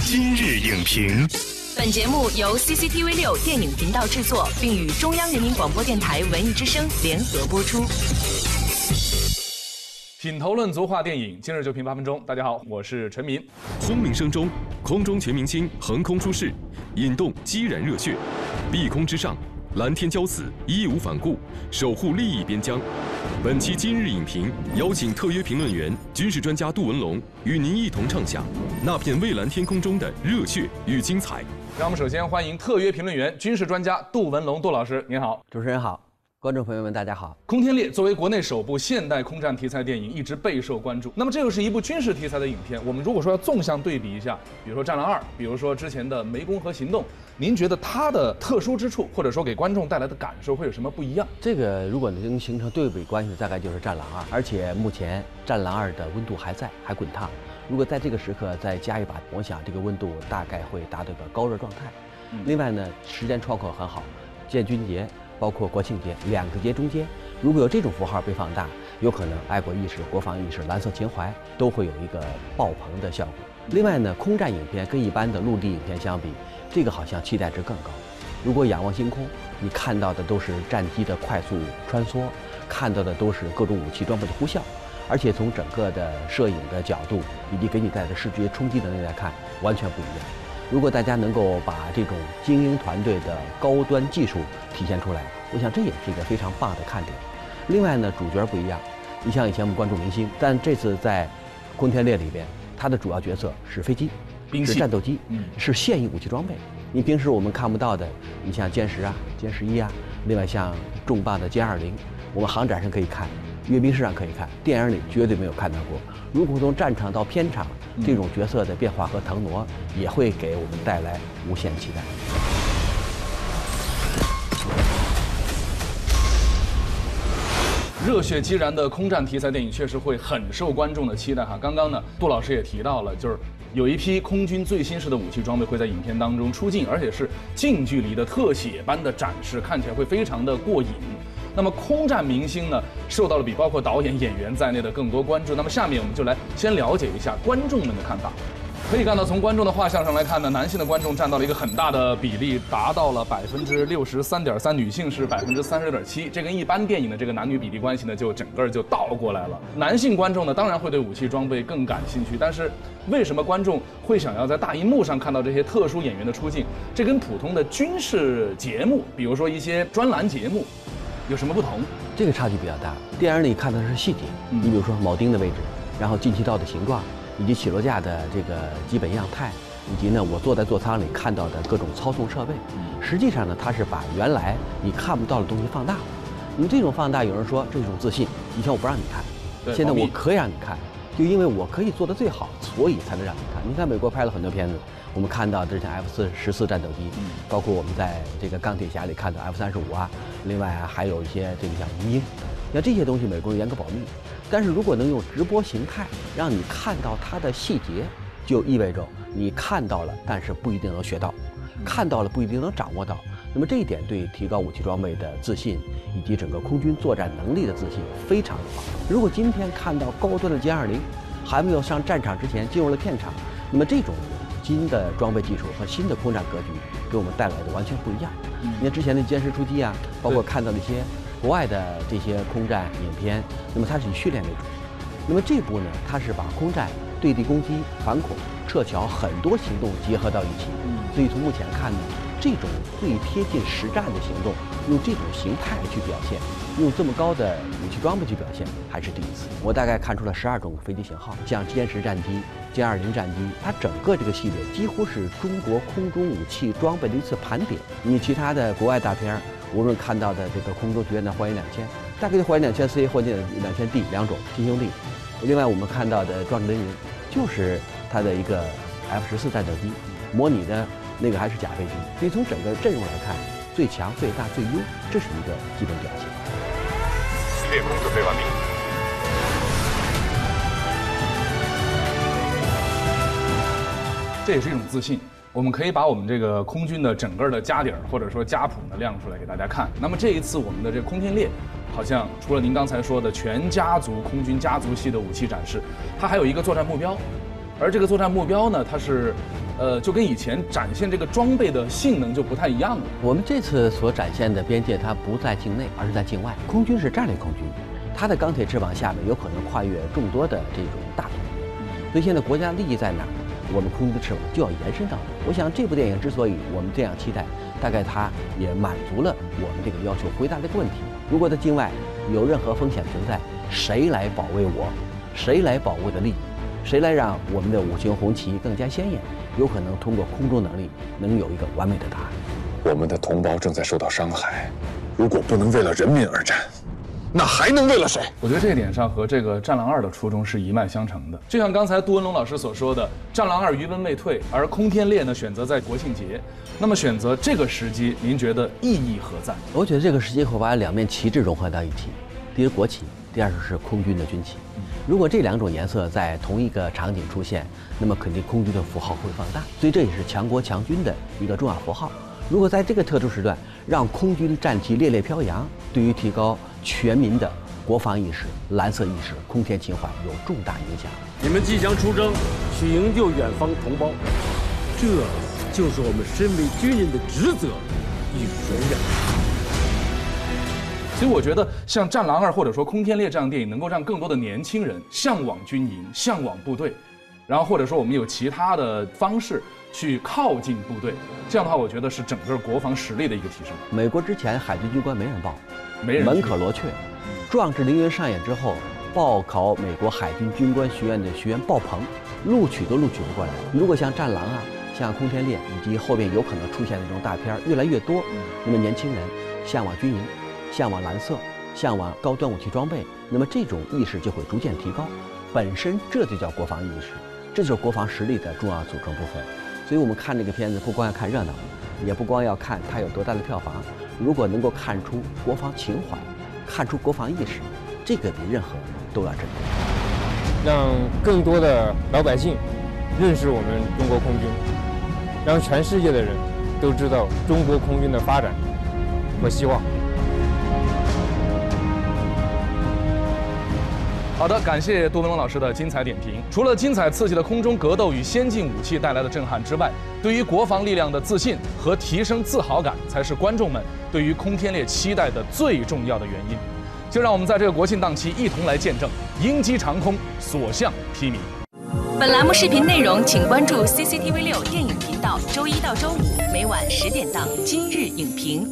今日影评，本节目由 CCTV 六电影频道制作，并与中央人民广播电台文艺之声联合播出。品头论足话电影，今日就评八分钟。大家好，我是陈明。轰鸣声中，空中全明星横空出世，引动激燃热血。碧空之上，蓝天骄子义无反顾，守护利益边疆。本期今日影评邀请特约评论员、军事专家杜文龙，与您一同畅想那片蔚蓝天空中的热血与精彩。让我们首先欢迎特约评论员、军事专家杜文龙杜老师，您好。主持人好，观众朋友们大家好。《空天猎》作为国内首部现代空战题材电影，一直备受关注。那么这又是一部军事题材的影片，我们如果说要纵向对比一下，比如说《战狼二》，比如说之前的《湄公河行动》，您觉得它的特殊之处，或者说给观众带来的感受会有什么不一样？这个如果能形成对比关系，大概就是《战狼二》，而且目前《战狼二》的温度还在，还滚烫。如果在这个时刻再加一把，我想这个温度大概会达到一个高热状态。另外呢，时间窗口很好，建军节包括国庆节两个节中间，如果有这种符号被放大，有可能爱国意识、国防意识、蓝色情怀都会有一个爆棚的效果。另外呢，空战影片跟一般的陆地影片相比，这个好像期待值更高。如果仰望星空，你看到的都是战机的快速穿梭，看到的都是各种武器装备的呼啸，而且从整个的摄影的角度以及给你带来的视觉冲击能力来看，完全不一样。如果大家能够把这种精英团队的高端技术体现出来，我想这也是一个非常棒的看点。另外呢，主角不一样，你像以前我们关注明星，但这次在《空天猎》里边，它的主要角色是飞机，是战斗机，嗯是现役武器装备。你平时我们看不到的，你像歼十啊、歼十一啊，另外像重磅的歼二零，我们航展上可以看，阅兵式上可以看，电影里绝对没有看到过。如果从战场到片场，这种角色的变化和腾挪，也会给我们带来无限期待。热血激燃的空战题材电影确实会很受观众的期待哈。刚刚呢，杜老师也提到了，就是有一批空军最新式的武器装备会在影片当中出镜，而且是近距离的特写般的展示，看起来会非常的过瘾。那么空战明星呢，受到了比包括导演、演员在内的更多关注。那么下面我们就来先了解一下观众们的看法。可以看到，从观众的画像上来看呢，男性的观众占到了一个很大的比例，达到了百分之六十三点三，女性是百分之三十点七。这跟一般电影的这个男女比例关系呢，就整个就倒过来了。男性观众呢，当然会对武器装备更感兴趣，但是为什么观众会想要在大荧幕上看到这些特殊演员的出镜？这跟普通的军事节目，比如说一些专栏节目，有什么不同？这个差距比较大。电影里看的是细节，嗯你比如说铆钉的位置，然后进气道的形状，以及起落架的这个基本样态，以及呢我坐在座舱里看到的各种操纵设备。实际上呢，它是把原来你看不到的东西放大了。那么这种放大，有人说这是一种自信，以前我不让你看，现在我可以让你看，就因为我可以做得最好，所以才能让你看。你看美国拍了很多片子，我们看到之前 F 四十四战斗机，包括我们在这个钢铁侠里看到 F 三十五啊，另外还有一些这个像鱼鹰，那这些东西美国人严格保密。但是如果能用直播形态让你看到它的细节，就意味着你看到了，但是不一定能学到，看到了不一定能掌握到。那么这一点对提高武器装备的自信，以及整个空军作战能力的自信非常有帮助。如果今天看到高端的歼二零，还没有上战场之前进入了片场，那么这种新的装备技术和新的空战格局给我们带来的完全不一样。你看之前的歼十出击啊，包括看到的一些国外的这些空战影片，那么它是以训练为主。那么这部呢，它是把空战、对地攻击、反恐、撤侨很多行动结合到一起。所以从目前看呢，这种最贴近实战的行动，用这种形态去表现，用这么高的武器装备去表现，还是第一次。我大概看出了十二种飞机型号，像歼十战机、歼二零战机，它整个这个系列几乎是中国空中武器装备的一次盘点。你其他的国外大片儿，无论看到的这个空中学院的幻影两千，大概就幻影两千 C 或者两千 D 两种亲兄弟。另外我们看到的壮志凌云，就是它的一个 F 十四战斗机，模拟的那个还是假飞机。所以从整个阵容来看，最强、最大、最优，这是一个基本表现。列空准备完毕。这也是一种自信。我们可以把我们这个空军的整个的家底儿或者说家谱呢亮出来给大家看。那么这一次我们的这个空天猎，好像除了您刚才说的全家族空军家族系的武器展示，它还有一个作战目标，而这个作战目标呢，它是呃，就跟以前展现这个装备的性能就不太一样了。我们这次所展现的边界，它不在境内，而是在境外。空军是战略空军，它的钢铁翅膀下面有可能跨越众多的这种大统，所以现在国家利益在哪儿，我们空军的翅膀就要延伸到哪儿。我想这部电影之所以我们这样期待，大概它也满足了我们这个要求，回答这个问题：如果在境外有任何风险存在，谁来保卫我？谁来保卫的利益？谁来让我们的五星红旗更加鲜艳？有可能通过空中能力能有一个完美的答案。我们的同胞正在受到伤害，如果不能为了人民而战，那还能为了谁？我觉得这一点上和这个《战狼二》的初衷是一脉相承的。就像刚才杜文龙老师所说的，《战狼二》余温未退，而空天猎呢选择在国庆节。那么选择这个时机，您觉得意义何在？我觉得这个时机会把两面旗帜融合到一起，第一国旗，第二是空军的军旗。如果这两种颜色在同一个场景出现，那么肯定空军的符号会放大，所以这也是强国强军的一个重要符号。如果在这个特殊时段让空军战旗猎猎飘扬，对于提高全民的国防意识、蓝色意识、空天情怀有重大影响。你们即将出征，去营救远方同胞，这就是我们身为军人的职责与荣耀。其实我觉得，像《战狼二》或者说《空天猎》这样的电影，能够让更多的年轻人向往军营、向往部队，然后或者说我们有其他的方式去靠近部队。这样的话，我觉得是整个国防实力的一个提升。美国之前海军军官没人报，没人门可罗雀。壮志凌云上演之后，报考美国海军军官学院的学员爆棚，录取都录取不过来。如果像《战狼》啊、像《空天猎》以及后面有可能出现的这种大片越来越多，那么年轻人向往军营。向往蓝色，向往高端武器装备，那么这种意识就会逐渐提高。本身这就叫国防意识，这就是国防实力的重要组成部分。所以我们看这个片子，不光要看热闹，也不光要看它有多大的票房。如果能够看出国防情怀，看出国防意识，这个比任何都要珍贵。让更多的老百姓认识我们中国空军，让全世界的人都知道中国空军的发展和希望。好的，感谢杜文龙老师的精彩点评。除了精彩刺激的空中格斗与先进武器带来的震撼之外，对于国防力量的自信和提升自豪感，才是观众们对于空天猎期待的最重要的原因。就让我们在这个国庆档期一同来见证鹰击长空，所向披靡。本栏目视频内容，请关注 CCTV 六电影频道，周一到周五每晚十点档《今日影评》。